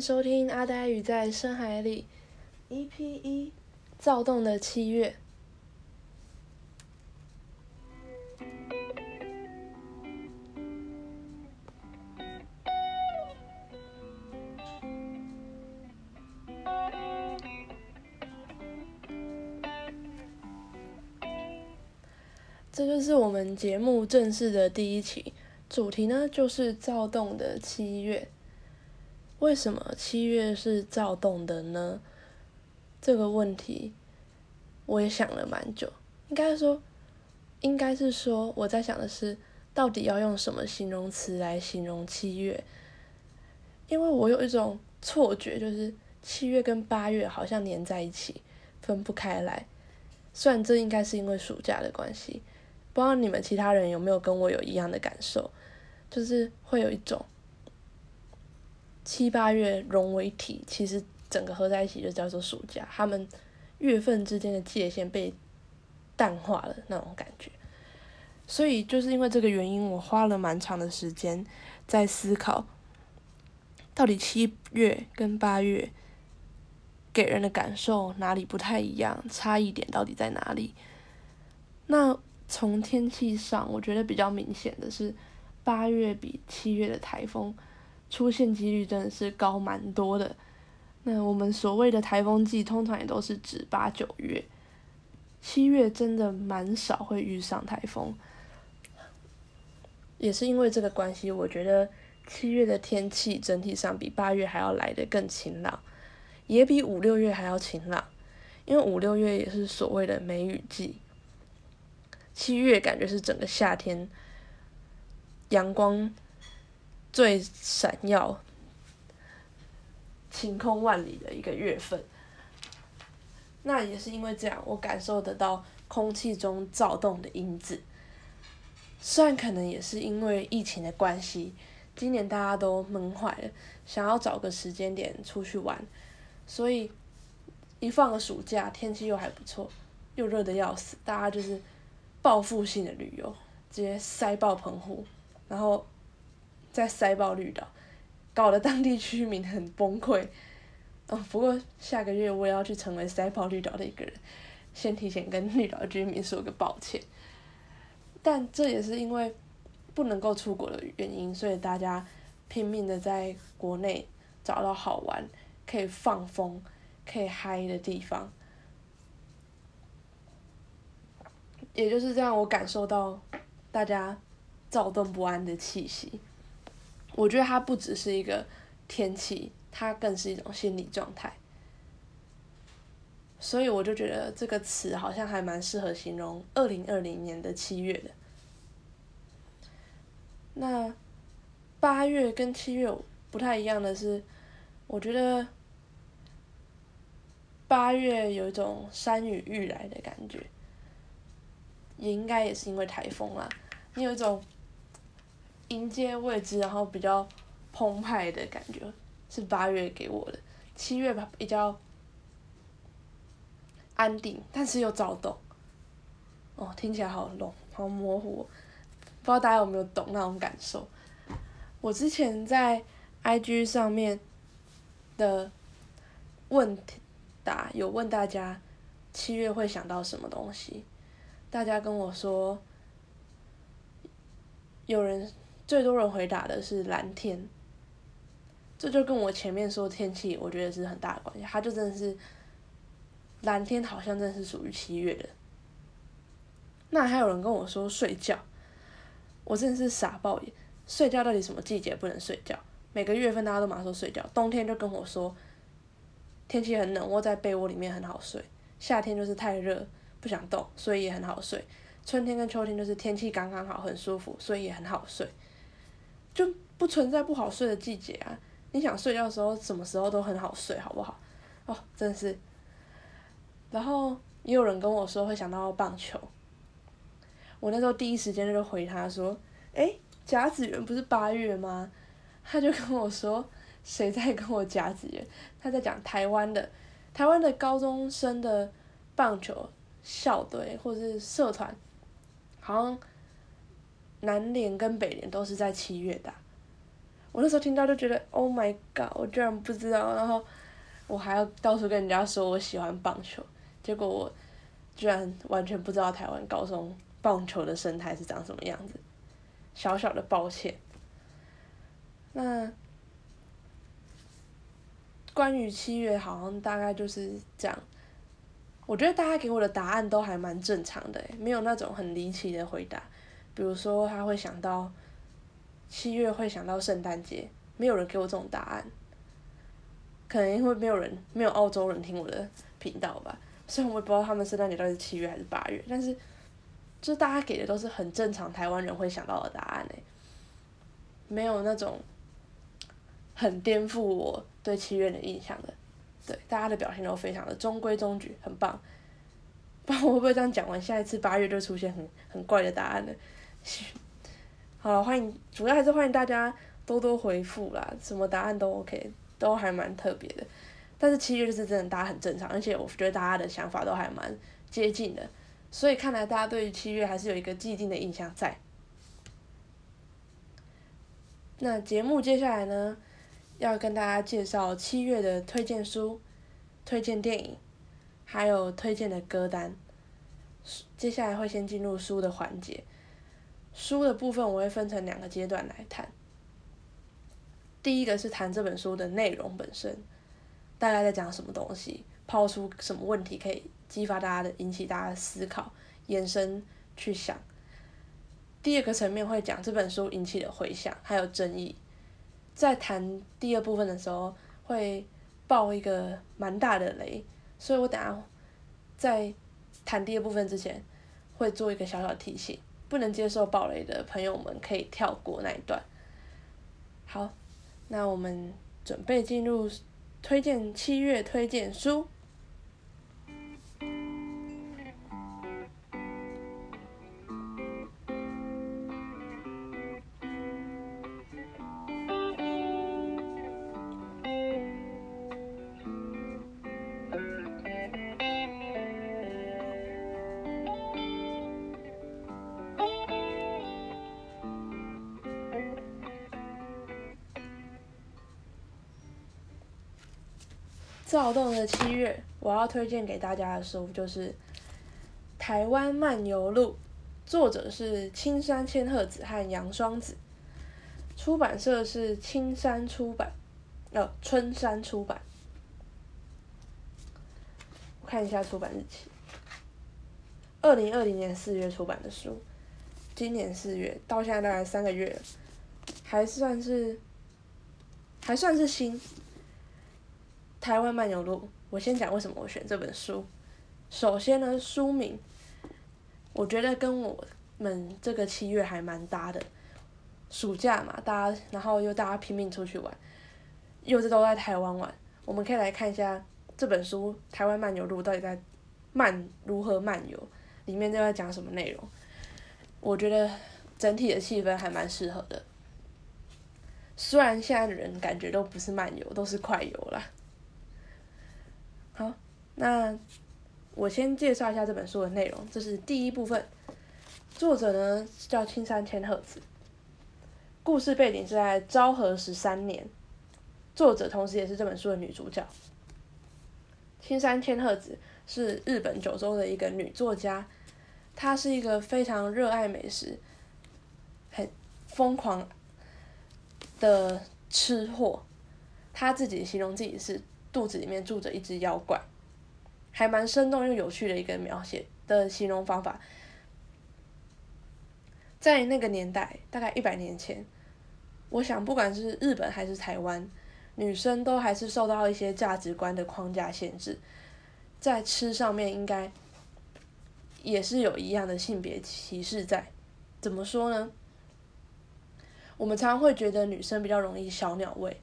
收听阿呆与在深海里 EP 一躁动的七月。这就是我们节目正式的第一期，主题呢就是躁动的七月。为什么七月是躁动的呢？这个问题我也想了蛮久。应该说，应该是说我在想的是，到底要用什么形容词来形容七月？因为我有一种错觉，就是七月跟八月好像连在一起，分不开来。虽然这应该是因为暑假的关系。不知道你们其他人有没有跟我有一样的感受，就是会有一种七八月融为一体，其实整个合在一起就叫做暑假，他们月份之间的界限被淡化了那种感觉。所以就是因为这个原因，我花了蛮长的时间在思考，到底七月跟八月给人的感受哪里不太一样，差异点到底在哪里？那。从天气上，我觉得比较明显的是，八月比七月的台风出现几率真的是高蛮多的。那我们所谓的台风季，通常也都是指八九月，七月真的蛮少会遇上台风。也是因为这个关系，我觉得七月的天气整体上比八月还要来的更晴朗，也比五六月还要晴朗，因为五六月也是所谓的梅雨季。七月感觉是整个夏天阳光最闪耀、晴空万里的一个月份。那也是因为这样，我感受得到空气中躁动的因子。虽然可能也是因为疫情的关系，今年大家都闷坏了，想要找个时间点出去玩，所以一放个暑假，天气又还不错，又热的要死，大家就是。报复性的旅游，直接塞爆棚户，然后在塞爆绿岛，搞得当地居民很崩溃。哦，不过下个月我也要去成为塞爆绿岛的一个人，先提前跟绿岛居民说个抱歉。但这也是因为不能够出国的原因，所以大家拼命的在国内找到好玩、可以放风、可以嗨的地方。也就是这样，我感受到大家躁动不安的气息。我觉得它不只是一个天气，它更是一种心理状态。所以我就觉得这个词好像还蛮适合形容二零二零年的七月的。那八月跟七月不太一样的是，我觉得八月有一种山雨欲来的感觉。也应该也是因为台风啦，你有一种迎接未知，然后比较澎湃的感觉，是八月给我的。七月吧比较安定，但是又躁动。哦，听起来好笼，好模糊，不知道大家有没有懂那种感受。我之前在 IG 上面的问答有问大家，七月会想到什么东西？大家跟我说，有人最多人回答的是蓝天，这就跟我前面说天气，我觉得是很大的关系。它就真的是蓝天，好像真的是属于七月的。那还有人跟我说睡觉，我真的是傻爆眼。睡觉到底什么季节不能睡觉？每个月份大家都马上说睡觉，冬天就跟我说天气很冷，窝在被窝里面很好睡。夏天就是太热。不想动，所以也很好睡。春天跟秋天就是天气刚刚好，很舒服，所以也很好睡。就不存在不好睡的季节啊！你想睡觉的时候，什么时候都很好睡，好不好？哦，真的是。然后也有人跟我说会想到棒球，我那时候第一时间就回他说：“哎，甲子园不是八月吗？”他就跟我说：“谁在跟我甲子园？”他在讲台湾的，台湾的高中生的棒球。校队或者是社团，好像南联跟北联都是在七月打。我那时候听到就觉得 Oh my god，我居然不知道，然后我还要到处跟人家说我喜欢棒球，结果我居然完全不知道台湾高中棒球的生态是长什么样子，小小的抱歉。那关于七月，好像大概就是这样。我觉得大家给我的答案都还蛮正常的，没有那种很离奇的回答。比如说，他会想到。七月会想到圣诞节，没有人给我这种答案，可能因为没有人没有澳洲人听我的频道吧，虽然我也不知道他们圣诞节到底是七月还是八月，但是就大家给的都是很正常台湾人会想到的答案诶，没有那种很颠覆我对七月的印象的，对大家的表现都非常的中规中矩，很棒，不然我会不会这样讲完，下一次八月就出现很很怪的答案呢？好了，欢迎，主要还是欢迎大家多多回复啦，什么答案都 OK，都还蛮特别的。但是七月就是真的，大家很正常，而且我觉得大家的想法都还蛮接近的，所以看来大家对于七月还是有一个既定的印象在。那节目接下来呢，要跟大家介绍七月的推荐书、推荐电影，还有推荐的歌单。接下来会先进入书的环节。书的部分我会分成两个阶段来谈。第一个是谈这本书的内容本身，大概在讲什么东西，抛出什么问题可以激发大家的、引起大家思考、延伸去想。第二个层面会讲这本书引起的回响还有争议。在谈第二部分的时候，会爆一个蛮大的雷，所以我等下在谈第二部分之前，会做一个小小提醒。不能接受暴雷的朋友们可以跳过那一段。好，那我们准备进入推荐七月推荐书。躁动的七月，我要推荐给大家的书就是《台湾漫游录》，作者是青山千鹤子和杨双子，出版社是青山出版，呃，春山出版。我看一下出版日期，二零二零年四月出版的书，今年四月到现在大概三个月，还算是，还算是新。台湾漫游录，我先讲为什么我选这本书。首先呢，书名，我觉得跟我们这个七月还蛮搭的。暑假嘛，大家然后又大家拼命出去玩，又是都在台湾玩，我们可以来看一下这本书《台湾漫游录》到底在漫如何漫游，里面都在讲什么内容。我觉得整体的气氛还蛮适合的。虽然现在的人感觉都不是漫游，都是快游啦。那我先介绍一下这本书的内容。这是第一部分，作者呢叫青山千鹤子，故事背景是在昭和十三年，作者同时也是这本书的女主角。青山千鹤子是日本九州的一个女作家，她是一个非常热爱美食、很疯狂的吃货，她自己形容自己是。肚子里面住着一只妖怪，还蛮生动又有趣的一个描写的形容方法。在那个年代，大概一百年前，我想不管是日本还是台湾，女生都还是受到一些价值观的框架限制，在吃上面应该也是有一样的性别歧视在。怎么说呢？我们常会觉得女生比较容易小鸟胃，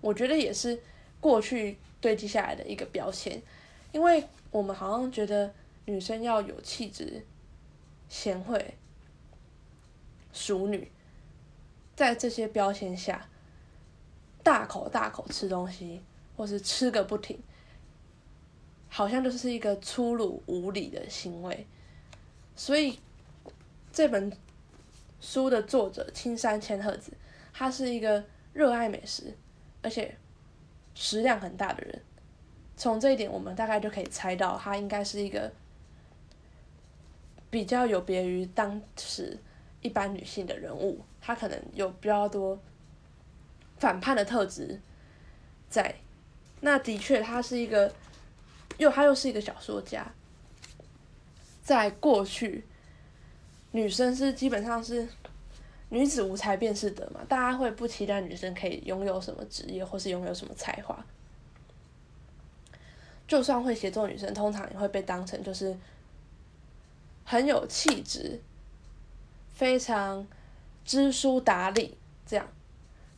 我觉得也是过去。堆积下来的一个标签，因为我们好像觉得女生要有气质、贤惠、淑女，在这些标签下，大口大口吃东西，或是吃个不停，好像就是一个粗鲁无礼的行为。所以这本书的作者青山千鹤子，她是一个热爱美食，而且食量很大的人。从这一点，我们大概就可以猜到，他应该是一个比较有别于当时一般女性的人物。他可能有比较多反叛的特质在。那的确，他是一个，又他又是一个小说家。在过去，女生是基本上是女子无才便是德嘛，大家会不期待女生可以拥有什么职业，或是拥有什么才华。就算会写作女生，通常也会被当成就是很有气质、非常知书达理这样。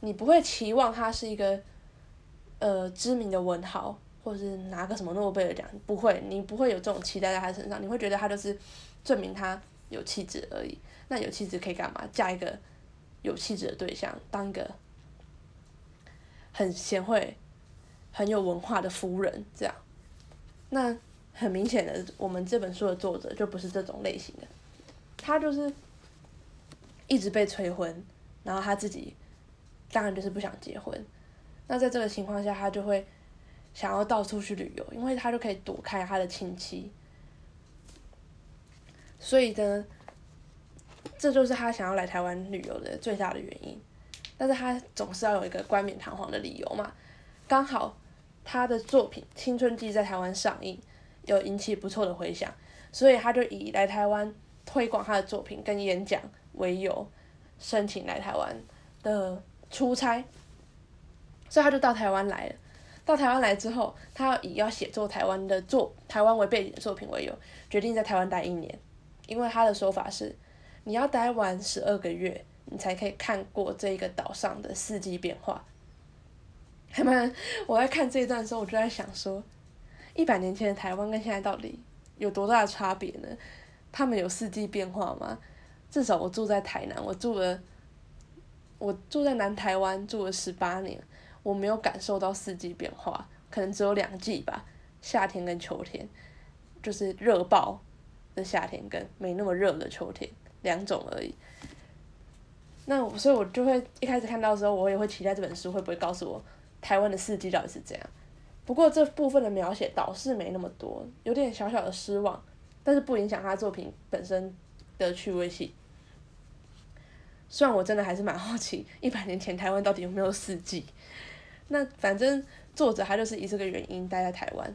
你不会期望她是一个呃知名的文豪，或者是拿个什么诺贝尔奖，不会，你不会有这种期待在她身上。你会觉得她就是证明她有气质而已。那有气质可以干嘛？嫁一个有气质的对象，当一个很贤惠、很有文化的夫人这样。那很明显的，我们这本书的作者就不是这种类型的，他就是一直被催婚，然后他自己当然就是不想结婚。那在这个情况下，他就会想要到处去旅游，因为他就可以躲开他的亲戚。所以呢，这就是他想要来台湾旅游的最大的原因。但是他总是要有一个冠冕堂皇的理由嘛，刚好。他的作品《青春记》在台湾上映，有引起不错的回响，所以他就以来台湾推广他的作品跟演讲为由，申请来台湾的出差。所以他就到台湾来了。到台湾来之后，他以要写作台湾的作台湾为背景的作品为由，决定在台湾待一年。因为他的说法是，你要待完十二个月，你才可以看过这个岛上的四季变化。还蛮，我在看这一段的时候，我就在想说，一百年前的台湾跟现在到底有多大的差别呢？他们有四季变化吗？至少我住在台南，我住了，我住在南台湾住了十八年，我没有感受到四季变化，可能只有两季吧，夏天跟秋天，就是热爆的夏天跟没那么热的秋天两种而已。那所以，我就会一开始看到的时候，我也会期待这本书会不会告诉我。台湾的四季到底是怎样？不过这部分的描写倒是没那么多，有点小小的失望，但是不影响他作品本身的趣味性。虽然我真的还是蛮好奇，一百年前台湾到底有没有四季？那反正作者他就是以这个原因待在台湾，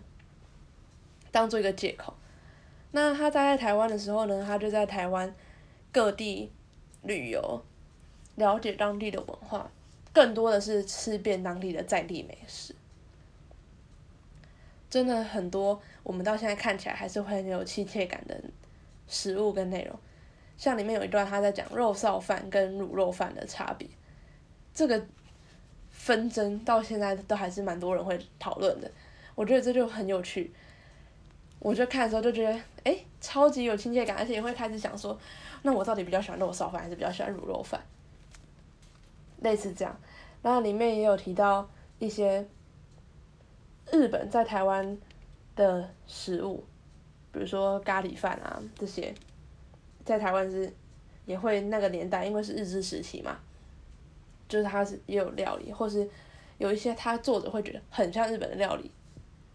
当做一个借口。那他待在台湾的时候呢，他就在台湾各地旅游，了解当地的文化。更多的是吃遍当地的在地美食，真的很多。我们到现在看起来还是会很有亲切感的食物跟内容，像里面有一段他在讲肉臊饭跟卤肉饭的差别，这个纷争到现在都还是蛮多人会讨论的。我觉得这就很有趣，我就看的时候就觉得，哎，超级有亲切感，而且也会开始想说，那我到底比较喜欢肉臊饭还是比较喜欢卤肉饭？类似这样。然后里面也有提到一些日本在台湾的食物，比如说咖喱饭啊这些，在台湾是也会那个年代，因为是日治时期嘛，就是它是也有料理，或是有一些他作者会觉得很像日本的料理，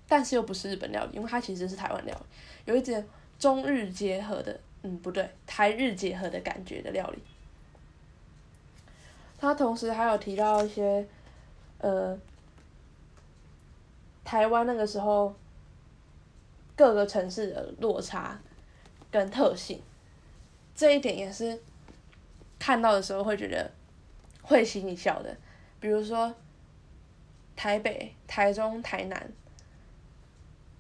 但是又不是日本料理，因为它其实是台湾料理，有一点中日结合的，嗯不对，台日结合的感觉的料理。他同时还有提到一些，呃，台湾那个时候各个城市的落差跟特性，这一点也是看到的时候会觉得会心一笑的。比如说台北、台中、台南、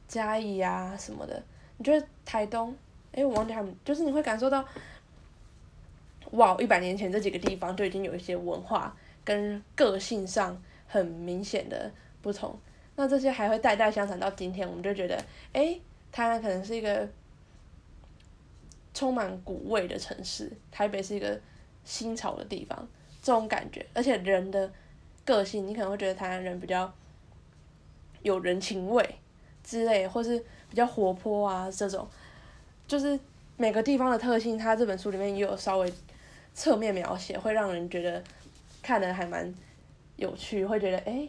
嘉义啊什么的，你觉得台东？哎，我忘记他们，就是你会感受到。哇，一百年前这几个地方就已经有一些文化跟个性上很明显的不同，那这些还会代代相传到今天，我们就觉得，哎，台湾可能是一个充满古味的城市，台北是一个新潮的地方，这种感觉，而且人的个性，你可能会觉得台湾人比较有人情味之类，或是比较活泼啊，这种，就是每个地方的特性，它这本书里面也有稍微。侧面描写会让人觉得看的还蛮有趣，会觉得哎，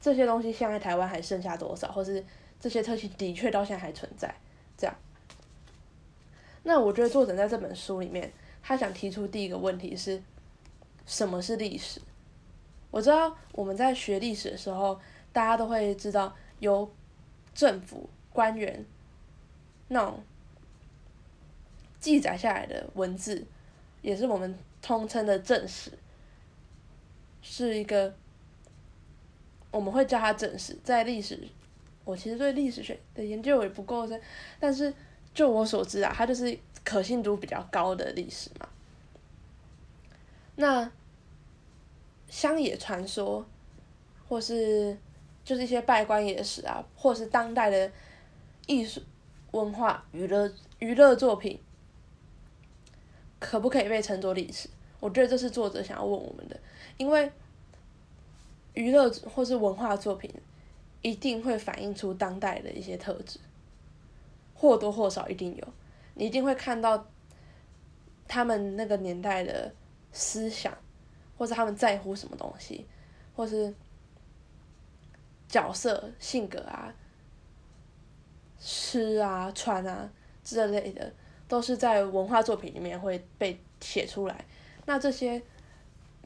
这些东西现在台湾还剩下多少，或是这些特性的确到现在还存在，这样。那我觉得作者在这本书里面，他想提出第一个问题是，什么是历史？我知道我们在学历史的时候，大家都会知道由政府官员那种记载下来的文字，也是我们通称的正史，是一个我们会叫它正史。在历史，我其实对历史学的研究也不够深，但是。就我所知啊，它就是可信度比较高的历史嘛。那乡野传说，或是就是一些拜官野史啊，或是当代的艺术文化、娱乐娱乐作品，可不可以被称作历史？我觉得这是作者想要问我们的，因为娱乐或是文化作品一定会反映出当代的一些特质。或多或少一定有，你一定会看到他们那个年代的思想，或者他们在乎什么东西，或是角色性格啊、吃啊、穿啊这类的，都是在文化作品里面会被写出来。那这些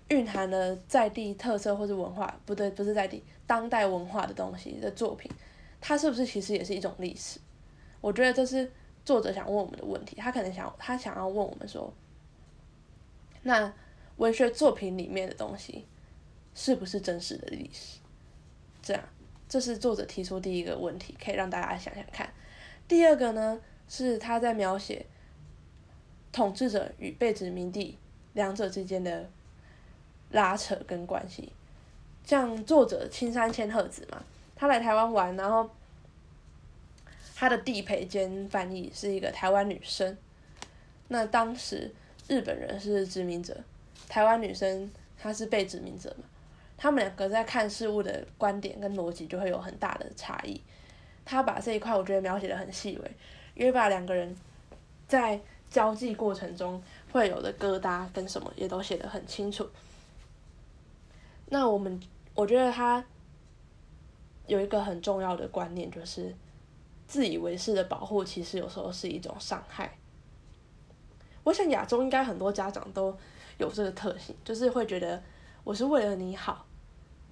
蕴含了在地特色或者文化，不对，不是在地当代文化的东西的作品，它是不是其实也是一种历史？我觉得这是作者想问我们的问题，他可能想他想要问我们说，那文学作品里面的东西是不是真实的历史？这样，这是作者提出第一个问题，可以让大家想想看。第二个呢，是他在描写统治者与被殖民地两者之间的拉扯跟关系。像作者青山千鹤子嘛，他来台湾玩，然后。他的地陪兼翻译是一个台湾女生，那当时日本人是殖民者，台湾女生她是被殖民者嘛，他们两个在看事物的观点跟逻辑就会有很大的差异。他把这一块我觉得描写的很细微，因为把两个人在交际过程中会有的疙瘩跟什么也都写得很清楚。那我们我觉得他有一个很重要的观念就是。自以为是的保护，其实有时候是一种伤害。我想亚洲应该很多家长都有这个特性，就是会觉得我是为了你好，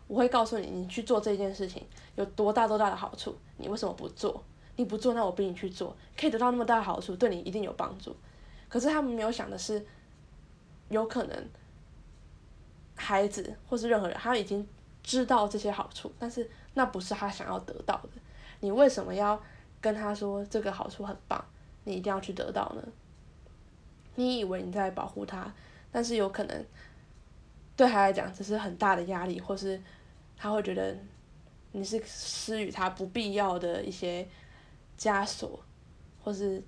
我会告诉你，你去做这件事情有多大多大的好处，你为什么不做？你不做，那我逼你去做，可以得到那么大的好处，对你一定有帮助。可是他们没有想的是，有可能孩子或是任何人，他已经知道这些好处，但是那不是他想要得到的。你为什么要？跟他说这个好处很棒，你一定要去得到呢。你以为你在保护他，但是有可能对他来讲这是很大的压力，或是他会觉得你是施予他不必要的一些枷锁，或是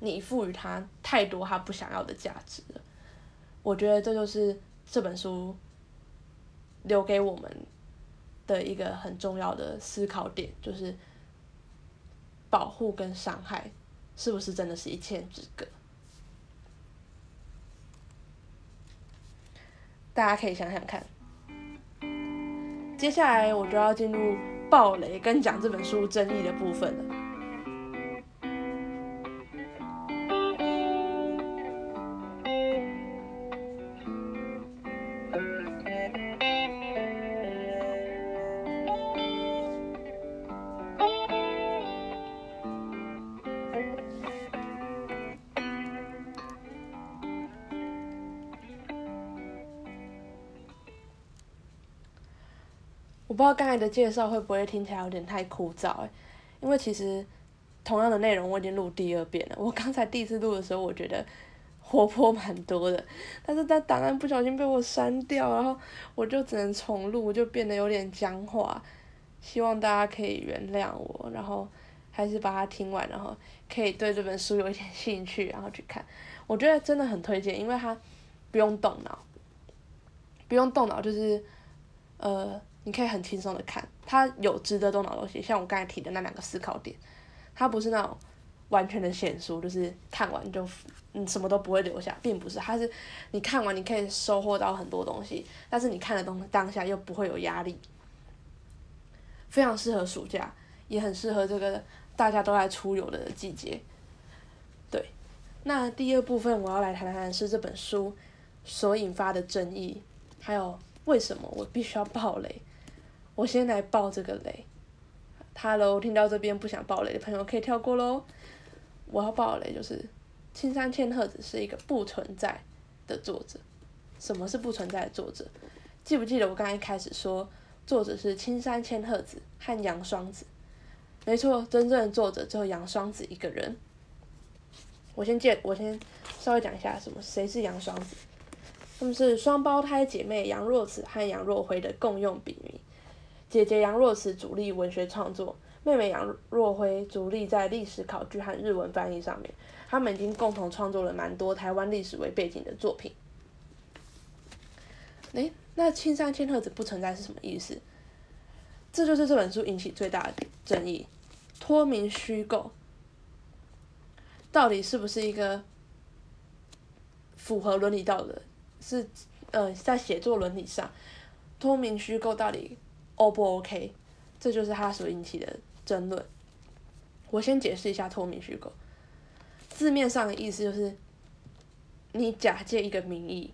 你赋予他太多他不想要的价值了。我觉得这就是这本书留给我们的一个很重要的思考点，就是。保护跟伤害，是不是真的是一线之隔？大家可以想想看。接下来我就要进入暴雷跟讲这本书争议的部分了。知道刚才的介绍会不会听起来有点太枯燥哎，因为其实同样的内容我已经录第二遍了。我刚才第一次录的时候，我觉得活泼蛮多的，但是在档案不小心被我删掉，然后我就只能重录，就变得有点僵化。希望大家可以原谅我，然后还是把它听完，然后可以对这本书有一点兴趣，然后去看。我觉得真的很推荐，因为它不用动脑，不用动脑，就是呃。你可以很轻松的看，它有值得动脑的东西，像我刚才提的那两个思考点，它不是那种完全的显书，就是看完就嗯什么都不会留下，并不是，它是你看完你可以收获到很多东西，但是你看的东西当下又不会有压力，非常适合暑假，也很适合这个大家都在出游的季节。对，那第二部分我要来谈谈是这本书所引发的争议，还有为什么我必须要爆雷。我先来爆这个雷，Hello，听到这边不想爆雷的朋友可以跳过喽。我要爆雷就是青山千鹤子是一个不存在的作者。什么是不存在的作者？记不记得我刚才开始说作者是青山千鹤子和杨双子？没错，真正的作者只有杨双子一个人。我先介，我先稍微讲一下什么谁是杨双子。他们是双胞胎姐妹杨若慈和杨若辉的共用笔名。姐姐杨若慈主力文学创作，妹妹杨若辉主力在历史考据和日文翻译上面。他们已经共同创作了蛮多台湾历史为背景的作品。诶，那青山千鹤子不存在是什么意思？这就是这本书引起最大的争议，脱名虚构，到底是不是一个符合伦理道德？是呃，在写作伦理上，脱名虚构到底？O 不 OK？这就是他所引起的争论。我先解释一下脱名虚构，字面上的意思就是，你假借一个名义，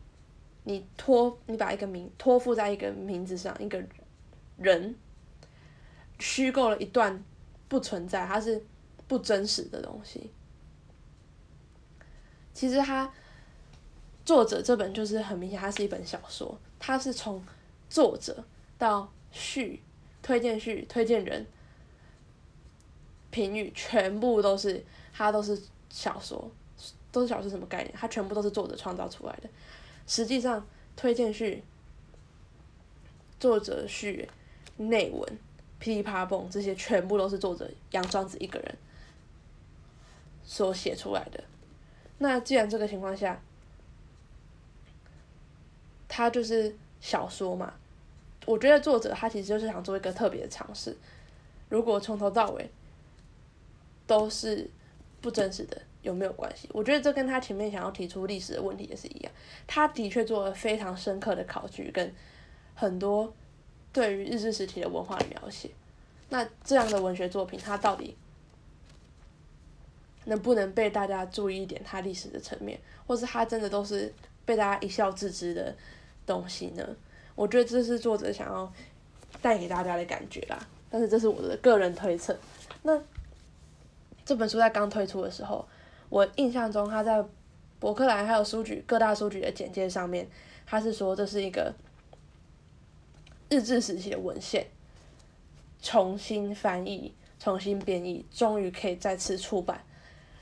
你托你把一个名托付在一个名字上，一个人虚构了一段不存在，它是不真实的东西。其实他作者这本就是很明显，它是一本小说，它是从作者到序、推荐序、推荐人、评语，全部都是它都是小说，都是小说什么概念？它全部都是作者创造出来的。实际上，推荐序、作者序、内文、噼里啪蹦这些全部都是作者杨庄子一个人所写出来的。那既然这个情况下，它就是小说嘛。我觉得作者他其实就是想做一个特别的尝试。如果从头到尾都是不真实的，有没有关系？我觉得这跟他前面想要提出历史的问题也是一样。他的确做了非常深刻的考据，跟很多对于日治时期的文化的描写。那这样的文学作品，它到底能不能被大家注意一点？它历史的层面，或是它真的都是被大家一笑置之的东西呢？我觉得这是作者想要带给大家的感觉啦，但是这是我的个人推测。那这本书在刚推出的时候，我印象中他在博客来还有书局各大书局的简介上面，他是说这是一个日治时期的文献，重新翻译、重新编译，终于可以再次出版，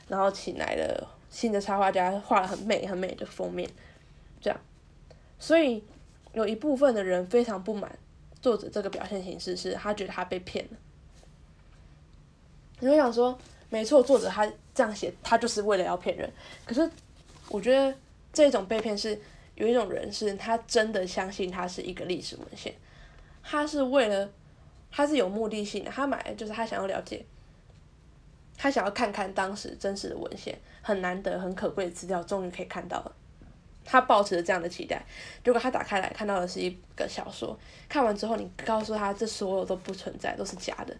然后请来了新的插画家画了很美很美的封面，这样，所以。有一部分的人非常不满作者这个表现形式，是他觉得他被骗了。你会想说，没错，作者他这样写，他就是为了要骗人。可是，我觉得这种被骗是有一种人是他真的相信他是一个历史文献，他是为了他是有目的性的，他买就是他想要了解，他想要看看当时真实的文献，很难得很可贵的资料，终于可以看到了。他抱持着这样的期待，结果他打开来看到的是一个小说，看完之后你告诉他这所有都不存在，都是假的，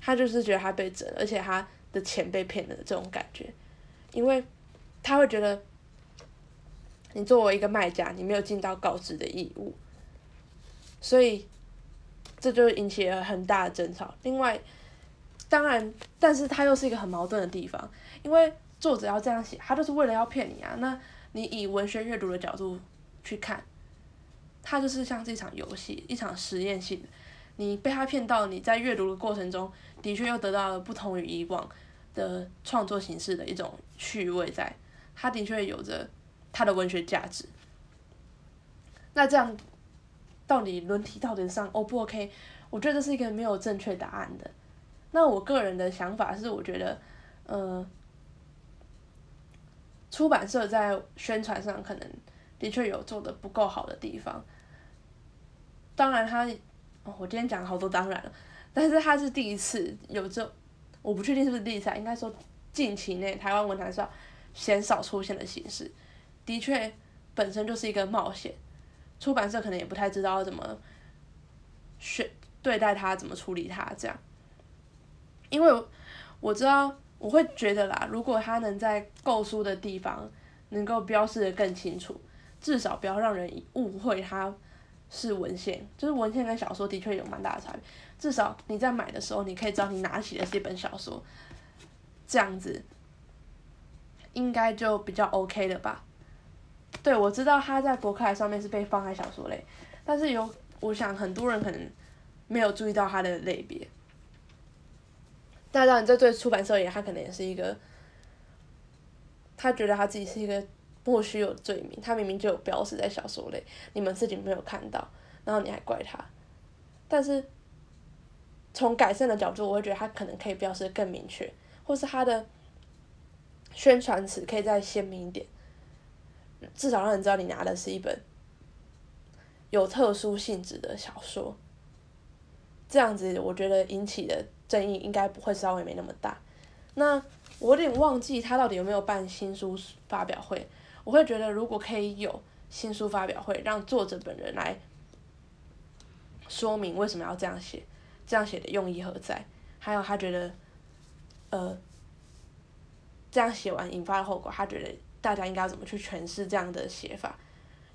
他就是觉得他被整，而且他的钱被骗了这种感觉，因为他会觉得你作为一个卖家，你没有尽到告知的义务，所以这就引起了很大的争吵。另外，当然，但是他又是一个很矛盾的地方，因为作者要这样写，他就是为了要骗你啊，那。你以文学阅读的角度去看，它就是像是一场游戏，一场实验性。你被他骗到，你在阅读的过程中，的确又得到了不同于以往的创作形式的一种趣味，在它的确有着它的文学价值。那这样到底论题道德上 O 不 OK？我觉得这是一个没有正确答案的。那我个人的想法是，我觉得，呃。出版社在宣传上可能的确有做的不够好的地方，当然他，哦我今天讲好多当然了，但是他是第一次有这，我不确定是不是第一次，应该说近期内台湾文坛上鲜少出现的形式，的确本身就是一个冒险，出版社可能也不太知道怎么选对待他，怎么处理他这样，因为我知道我会觉得啦，如果他能在购书的地方能够标示的更清楚，至少不要让人误会它是文献，就是文献跟小说的确有蛮大的差别。至少你在买的时候，你可以知道你拿起的是一本小说，这样子应该就比较 OK 了吧？对，我知道它在博客上面是被放在小说类，但是有我想很多人可能没有注意到它的类别。那当然，这对出版社而言，他可能也是一个，他觉得他自己是一个莫须有的罪名，他明明就有标识在小说类，你们自己没有看到，然后你还怪他，但是。从改善的角度，我会觉得他可能可以标示更明确，或是他的宣传词可以再鲜明一点，至少让人知道你拿的是一本有特殊性质的小说。这样子，我觉得引起的争议应该不会稍微没那么大。那我有点忘记他到底有没有办新书发表会。我会觉得，如果可以有新书发表会，让作者本人来说明为什么要这样写。这样写的用意何在？还有他觉得，呃，这样写完引发的后果，他觉得大家应该怎么去诠释这样的写法？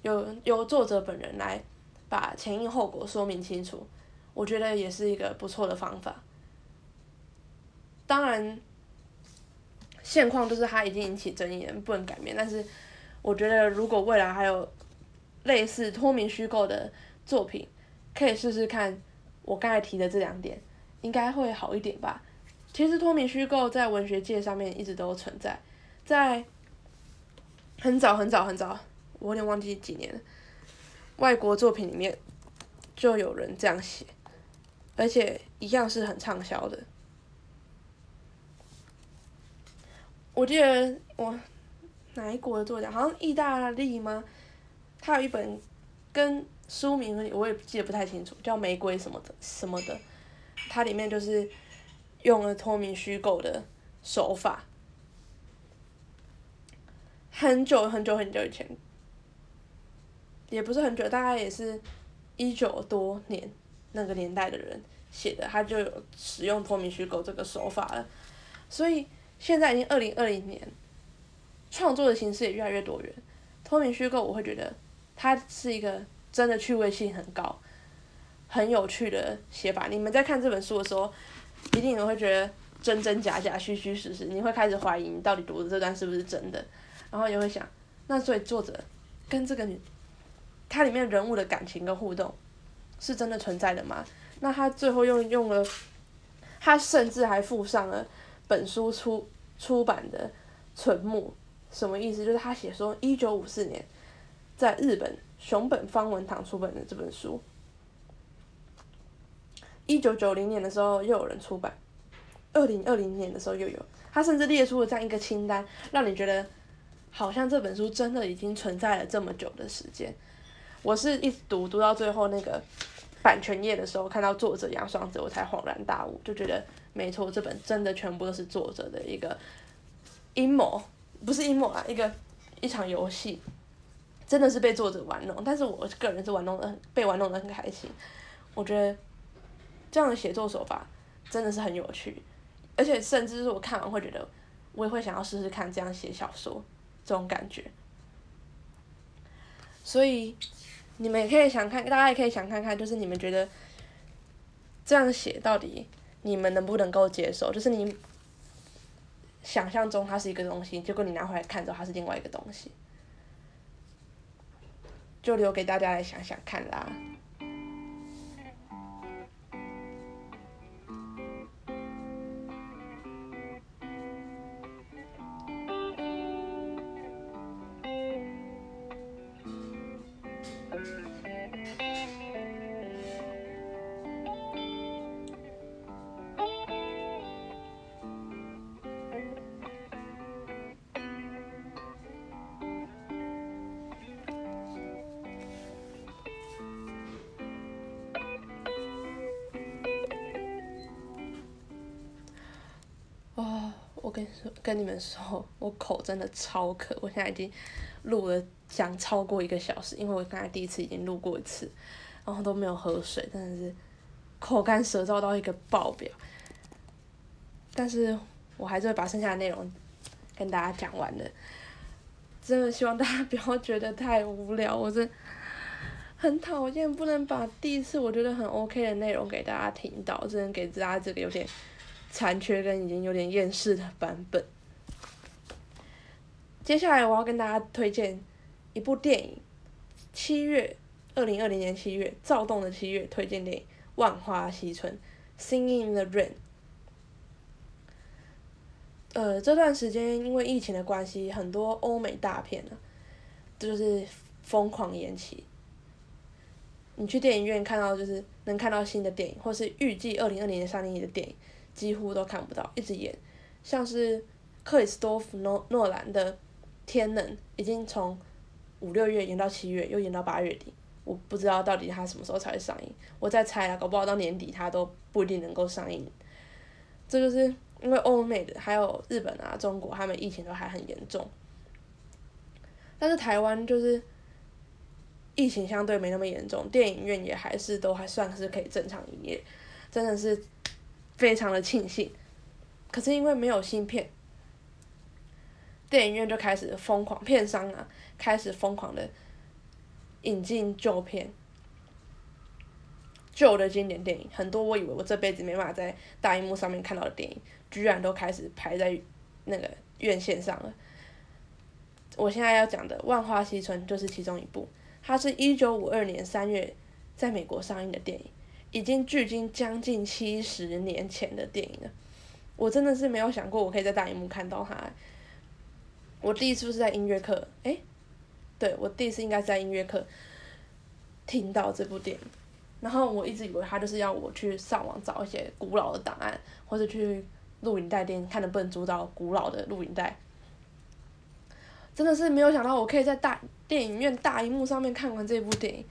由由作者本人来把前因后果说明清楚，我觉得也是一个不错的方法。当然，现况就是它已经引起争议，不能改变。但是，我觉得如果未来还有类似脱名虚构的作品，可以试试看。我刚才提的这两点，应该会好一点吧。其实脱名虚构在文学界上面一直都存在，在很早很早很早，我有点忘记几年，外国作品里面就有人这样写，而且一样是很畅销的。我记得我哪一国的作家，好像意大利吗？他有一本跟。书名我也记得不太清楚，叫玫瑰什么的什么的，它里面就是用了脱名虚构的手法，很久很久很久以前，也不是很久，大概也是一九多年那个年代的人写的，他就有使用脱名虚构这个手法了，所以现在已经二零二零年，创作的形式也越来越多元，脱名虚构我会觉得它是一个。真的趣味性很高，很有趣的写法。你们在看这本书的时候，一定也会觉得真真假假、虚虚实实。你会开始怀疑你到底读的这段是不是真的，然后也会想，那所以作者跟这个女，它里面人物的感情跟互动，是真的存在的吗？那他最后用用了，他甚至还附上了本书出出版的存目，什么意思？就是他写说，一九五四年，在日本。熊本方文堂出版的这本书，一九九零年的时候又有人出版，二零二零年的时候又有，他甚至列出了这样一个清单，让你觉得好像这本书真的已经存在了这么久的时间。我是一直读读到最后那个版权页的时候，看到作者杨双子，我才恍然大悟，就觉得没错，这本真的全部都是作者的一个阴谋，不是阴谋啊，一个一场游戏。真的是被作者玩弄，但是我个人是玩弄的，被玩弄的很开心。我觉得这样的写作手法真的是很有趣，而且甚至是我看完会觉得，我也会想要试试看这样写小说这种感觉。所以你们也可以想看，大家也可以想看看，就是你们觉得这样写到底你们能不能够接受？就是你想象中它是一个东西，结果你拿回来看之后，它是另外一个东西。就留给大家来想想看啦。跟你，们说，我口真的超渴，我现在已经录了讲超过一个小时，因为我刚才第一次已经录过一次，然后都没有喝水，真的是口干舌燥到一个爆表。但是我还是会把剩下的内容跟大家讲完的，真的希望大家不要觉得太无聊，我真很讨厌不能把第一次我觉得很 OK 的内容给大家听到，只能给大家这个有点。残缺跟已经有点厌世的版本。接下来我要跟大家推荐一部电影，七月二零二零年七月躁动的七月推荐电影《万花嬉春》（Singing in the Rain）。呃，这段时间因为疫情的关系，很多欧美大片呢，就是疯狂延期。你去电影院看到就是能看到新的电影，或是预计二零二零年上映的电影。几乎都看不到，一直演，像是克里斯多夫诺诺兰的《天冷》，已经从五六月演到七月，又演到八月底，我不知道到底它什么时候才会上映。我在猜啊，搞不好到年底它都不一定能够上映。这就是因为欧美的还有日本啊、中国，他们疫情都还很严重，但是台湾就是疫情相对没那么严重，电影院也还是都还算是可以正常营业，真的是。非常的庆幸，可是因为没有新片，电影院就开始疯狂，片商啊开始疯狂的引进旧片，旧的经典电影，很多我以为我这辈子没办法在大荧幕上面看到的电影，居然都开始排在那个院线上了。我现在要讲的《万花嬉春》就是其中一部，它是一九五二年三月在美国上映的电影。已经距今将近七十年前的电影了，我真的是没有想过我可以在大荧幕看到它。我第一次是在音乐课，诶，对我第一次应该是在音乐课听到这部电影，然后我一直以为他就是要我去上网找一些古老的档案，或者去录影带店看能不能租到古老的录影带。真的是没有想到我可以在大电影院大荧幕上面看完这部电影，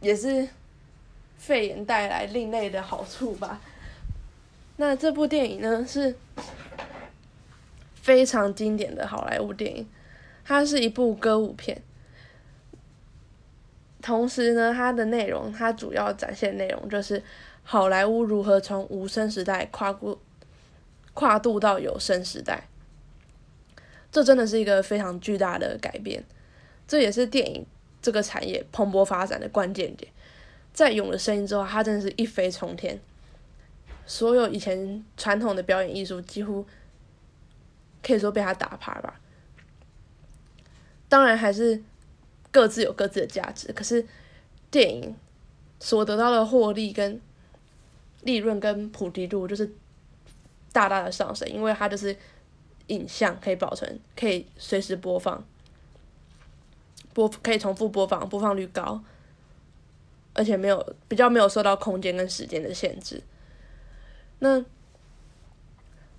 也是。肺炎带来另类的好处吧。那这部电影呢是非常经典的好莱坞电影，它是一部歌舞片。同时呢，它的内容，它主要展现内容就是好莱坞如何从无声时代跨过跨度到有声时代。这真的是一个非常巨大的改变，这也是电影这个产业蓬勃发展的关键点。在有了声音之后，它真的是一飞冲天。所有以前传统的表演艺术几乎可以说被他打趴吧。当然还是各自有各自的价值，可是电影所得到的获利跟利润跟普及度就是大大的上升，因为它就是影像可以保存，可以随时播放，播可以重复播放，播放率高。而且没有比较没有受到空间跟时间的限制。那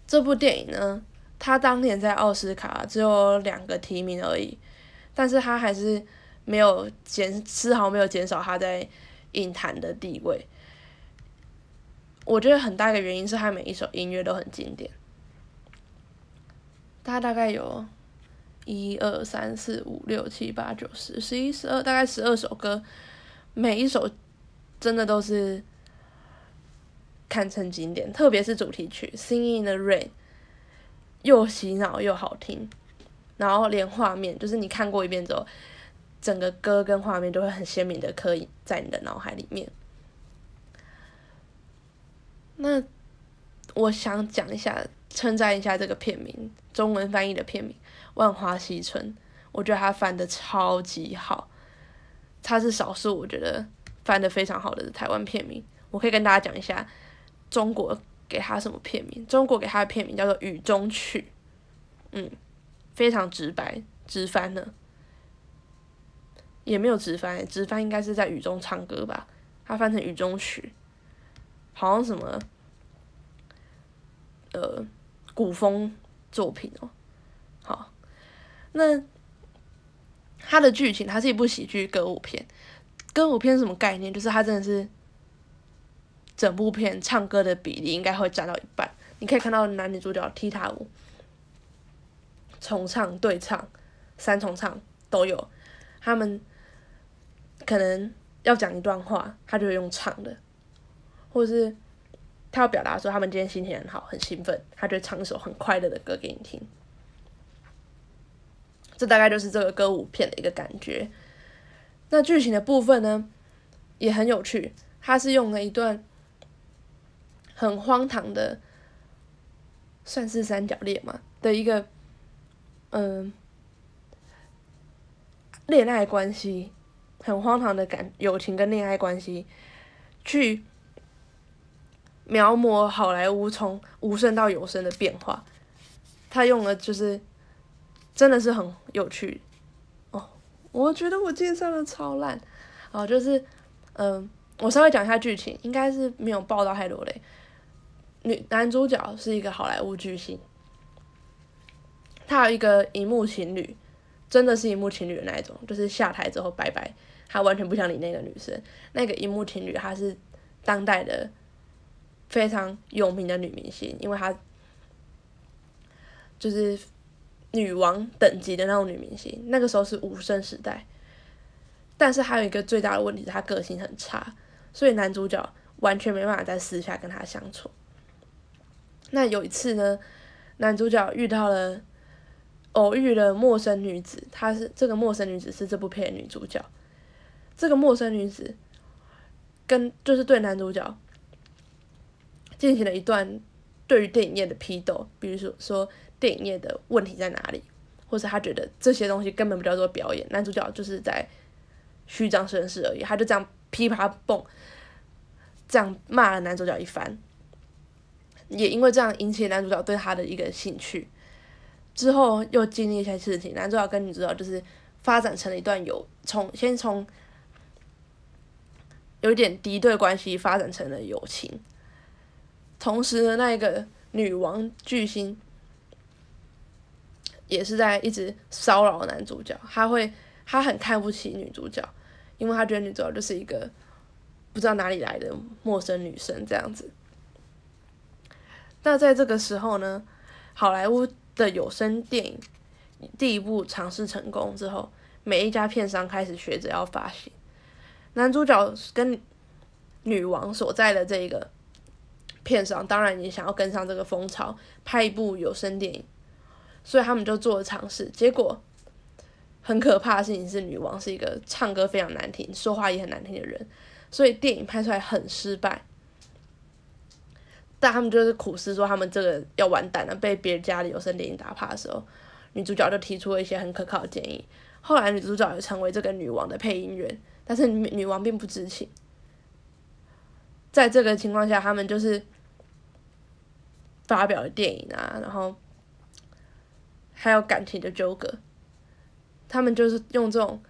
这部电影呢？他当年在奥斯卡只有两个提名而已，但是他还是没有减丝毫没有减少他在影坛的地位。我觉得很大一个原因是他每一首音乐都很经典。他大概有一二三四五六七八九十十一十二，大概十二首歌。每一首真的都是堪称经典，特别是主题曲《Singing in the Rain》，又洗脑又好听，然后连画面，就是你看过一遍之后，整个歌跟画面都会很鲜明的刻印在你的脑海里面。那我想讲一下，称赞一下这个片名，中文翻译的片名《万花嬉春》，我觉得它翻的超级好。它是少数我觉得翻的非常好的台湾片名，我可以跟大家讲一下，中国给他什么片名？中国给他的片名叫做《雨中曲》，嗯，非常直白，直翻呢，也没有直翻，直翻应该是在雨中唱歌吧，他翻成《雨中曲》，好像什么，呃，古风作品哦，好，那。它的剧情，它是一部喜剧歌舞片。歌舞片是什么概念？就是它真的是整部片唱歌的比例应该会占到一半。你可以看到男女主角踢踏舞、重唱、对唱、三重唱都有。他们可能要讲一段话，他就用唱的，或者是他要表达说他们今天心情很好、很兴奋，他就唱一首很快乐的歌给你听。这大概就是这个歌舞片的一个感觉。那剧情的部分呢，也很有趣。它是用了一段很荒唐的，算是三角恋嘛的一个，嗯，恋爱关系，很荒唐的感友情跟恋爱关系，去描摹好莱坞从无声到有声的变化。他用了就是。真的是很有趣，哦，我觉得我介绍的超烂，哦，就是，嗯，我稍微讲一下剧情，应该是没有爆到太多嘞。女男主角是一个好莱坞巨星，他有一个荧幕情侣，真的是荧幕情侣的那一种，就是下台之后拜拜，他完全不想理那个女生。那个荧幕情侣，她是当代的非常有名的女明星，因为她就是。女王等级的那种女明星，那个时候是无声时代。但是还有一个最大的问题是，她个性很差，所以男主角完全没办法在私下跟她相处。那有一次呢，男主角遇到了偶遇了陌生女子，她是这个陌生女子是这部片的女主角。这个陌生女子跟就是对男主角进行了一段对于电影业的批斗，比如说说。电影业的问题在哪里？或者他觉得这些东西根本不叫做表演，男主角就是在虚张声势而已。他就这样噼啪蹦，这样骂了男主角一番，也因为这样引起男主角对他的一个兴趣。之后又经历一些事情，男主角跟女主角就是发展成了一段友，从先从有点敌对关系发展成了友情。同时呢，那一个女王巨星。也是在一直骚扰男主角，他会他很看不起女主角，因为他觉得女主角就是一个不知道哪里来的陌生女生这样子。那在这个时候呢，好莱坞的有声电影第一部尝试成功之后，每一家片商开始学着要发行。男主角跟女王所在的这个片商，当然也想要跟上这个风潮，拍一部有声电影。所以他们就做了尝试，结果很可怕的事情是，女王是一个唱歌非常难听、说话也很难听的人，所以电影拍出来很失败。但他们就是苦思说，他们这个要完蛋了，被别人家的有声电影打趴的时候，女主角就提出了一些很可靠的建议。后来女主角也成为这个女王的配音员，但是女女王并不知情。在这个情况下，他们就是发表了电影啊，然后。还有感情的纠葛，他们就是用这种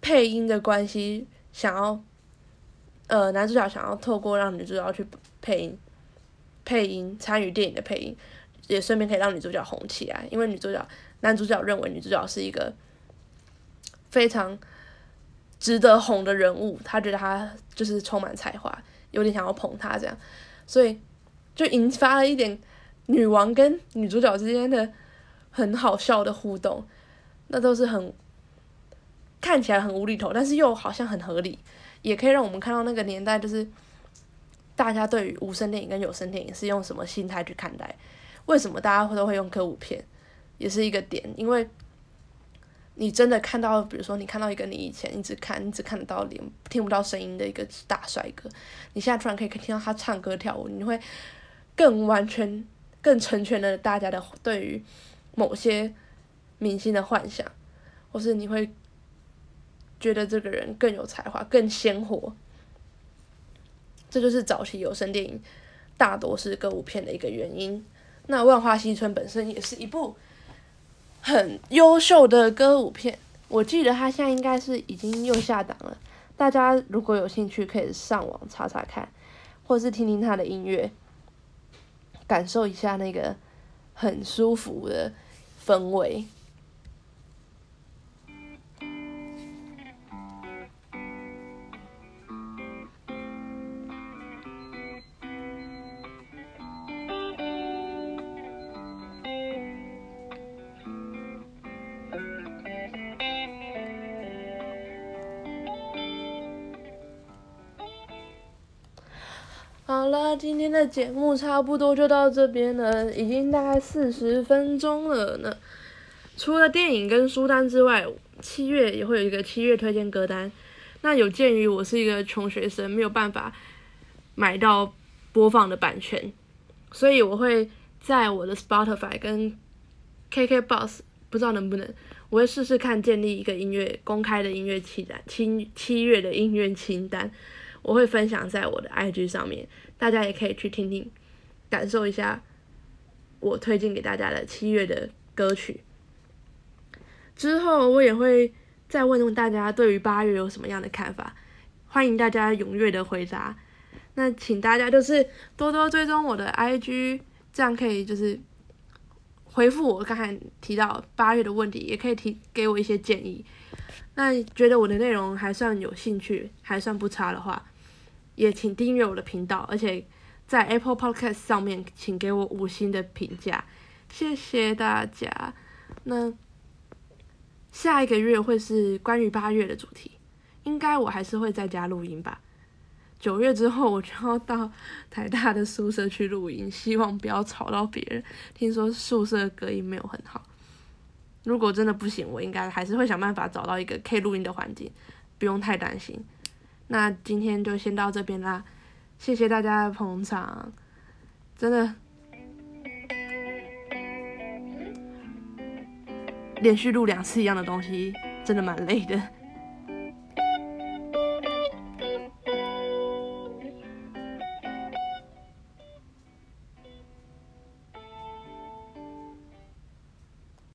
配音的关系，想要，呃，男主角想要透过让女主角去配音，配音参与电影的配音，也顺便可以让女主角红起来。因为女主角，男主角认为女主角是一个非常值得红的人物，他觉得他就是充满才华，有点想要捧她这样，所以就引发了一点。女王跟女主角之间的很好笑的互动，那都是很看起来很无厘头，但是又好像很合理，也可以让我们看到那个年代就是大家对于无声电影跟有声电影是用什么心态去看待，为什么大家会都会用歌舞片，也是一个点，因为你真的看到，比如说你看到一个你以前一直看，你只看得到脸听不到声音的一个大帅哥，你现在突然可以听到他唱歌跳舞，你会更完全。更成全了大家的对于某些明星的幻想，或是你会觉得这个人更有才华、更鲜活。这就是早期有声电影大多是歌舞片的一个原因。那《万花新村》本身也是一部很优秀的歌舞片，我记得它现在应该是已经又下档了。大家如果有兴趣，可以上网查查看，或是听听它的音乐。感受一下那个很舒服的氛围。了，今天的节目差不多就到这边了，已经大概四十分钟了呢。除了电影跟书单之外，七月也会有一个七月推荐歌单。那有鉴于我是一个穷学生，没有办法买到播放的版权，所以我会在我的 Spotify 跟 KKBox 不知道能不能，我会试试看建立一个音乐公开的音乐清单，七七月的音乐清单，我会分享在我的 IG 上面，大家也可以去听听，感受一下我推荐给大家的七月的歌曲。之后我也会。再问问大家对于八月有什么样的看法？欢迎大家踊跃的回答。那请大家就是多多追踪我的 IG，这样可以就是回复我刚才提到八月的问题，也可以提给我一些建议。那觉得我的内容还算有兴趣，还算不差的话，也请订阅我的频道，而且在 Apple Podcast 上面请给我五星的评价，谢谢大家。那。下一个月会是关于八月的主题，应该我还是会在家录音吧。九月之后我就要到台大的宿舍去录音，希望不要吵到别人。听说宿舍隔音没有很好，如果真的不行，我应该还是会想办法找到一个可以录音的环境，不用太担心。那今天就先到这边啦，谢谢大家的捧场，真的。连续录两次一样的东西，真的蛮累的。